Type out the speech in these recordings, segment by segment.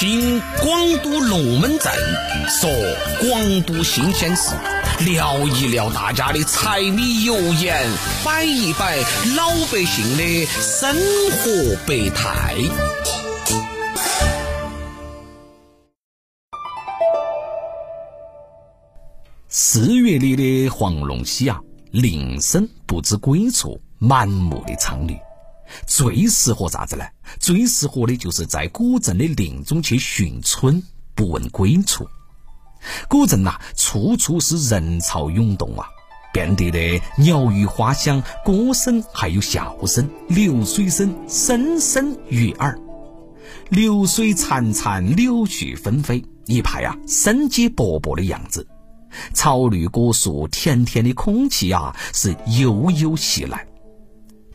听广都龙门阵说广都新鲜事，聊一聊大家的柴米油盐，摆一摆老百姓的生活百态。四月里的黄龙溪啊，铃声不知归处，满目的苍绿。最适合啥子呢？最适合的就是在古镇的林中去寻春，不问归处。古镇呐，处处是人潮涌动啊，遍地的鸟语花香、歌声，还有笑声、流水声，声声悦耳。流水潺潺，柳絮纷飞，一派啊生机勃勃的样子。草绿果树，甜甜的空气啊，是悠悠袭来。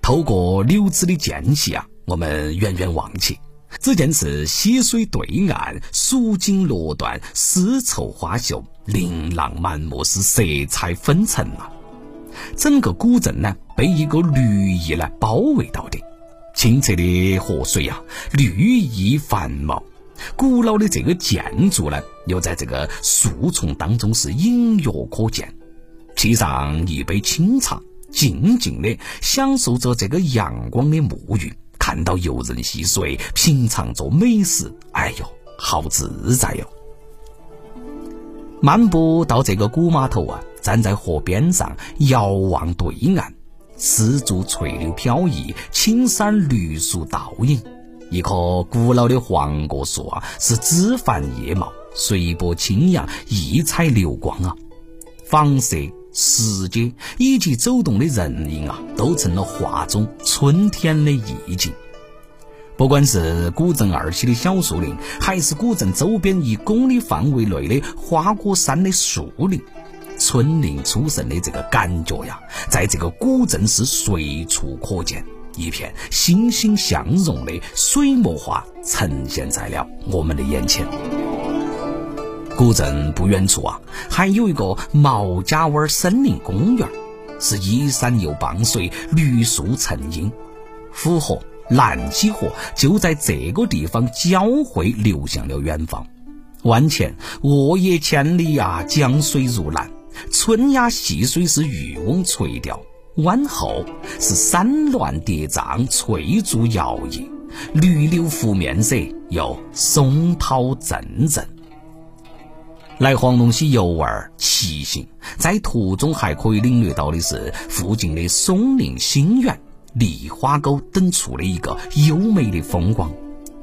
透过柳枝的间隙啊，我们远远望去，只见是溪水对岸，蜀锦罗缎，丝绸花绣，琳琅满目，是色彩纷呈啊。整个古镇呢，被一个绿意呢包围到的，清澈的河水呀，绿意繁茂，古老的这个建筑呢，又在这个树丛当中是隐约可见。沏上一杯清茶。静静的享受着这个阳光的沐浴，看到游人戏水，品尝着美食，哎呦，好自在哟！漫步到这个古码头啊，站在河边上遥望对岸，丝竹翠柳飘逸，青山绿树倒影。一棵古老的黄果树啊，是枝繁叶茂，随波轻扬，异彩流光啊，房舍。石阶以及走动的人影啊，都成了画中春天的意境。不管是古镇二期的小树林，还是古镇周边一公里范围内的花果山的树林，春林初盛的这个感觉呀，在这个古镇是随处可见，一片欣欣向荣的水墨画呈现在了我们的眼前。古镇不远处啊，还有一个毛家湾森林公园，是依山又傍水，绿树成荫。府河、南溪河就在这个地方交汇，流向了远方。湾前沃野千里呀，江水如蓝；春芽细水是渔翁垂钓，湾后是山峦叠嶂，翠竹摇曳，绿柳拂面色，又松涛阵阵。来黄龙溪游玩骑行，在途中还可以领略到的是附近的松林、新园、梨花沟等处的一个优美的风光。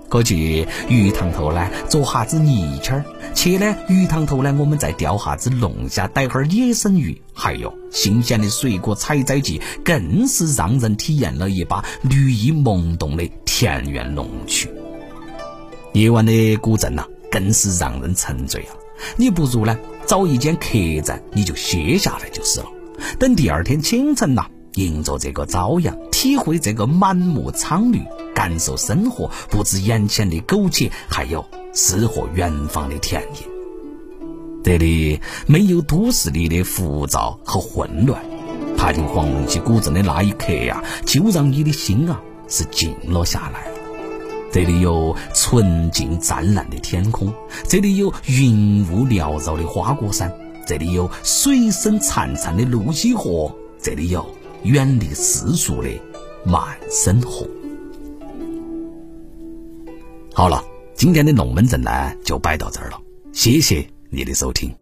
过去鱼塘头呢，捉下子泥鳅儿；去呢鱼塘头呢，我们再钓下子龙虾，逮哈儿野生鱼。还有新鲜的水果采摘季，更是让人体验了一把绿意萌动的田园农趣。夜晚的古镇呐，更是让人沉醉啊！你不如呢找一间客栈，你就歇下来就是了。等第二天清晨呐，迎着这个朝阳，体会这个满目苍绿，感受生活，不止眼前的苟且，还有诗和远方的田野。这里没有都市里的浮躁和混乱。踏进黄龙溪古镇的那一刻呀，就让你的心啊是静了下来。这里有纯净湛蓝的天空，这里有云雾缭绕的花果山，这里有水声潺潺的泸溪河，这里有远离世俗的慢生活。好了，今天的龙门阵呢就摆到这儿了，谢谢你的收听。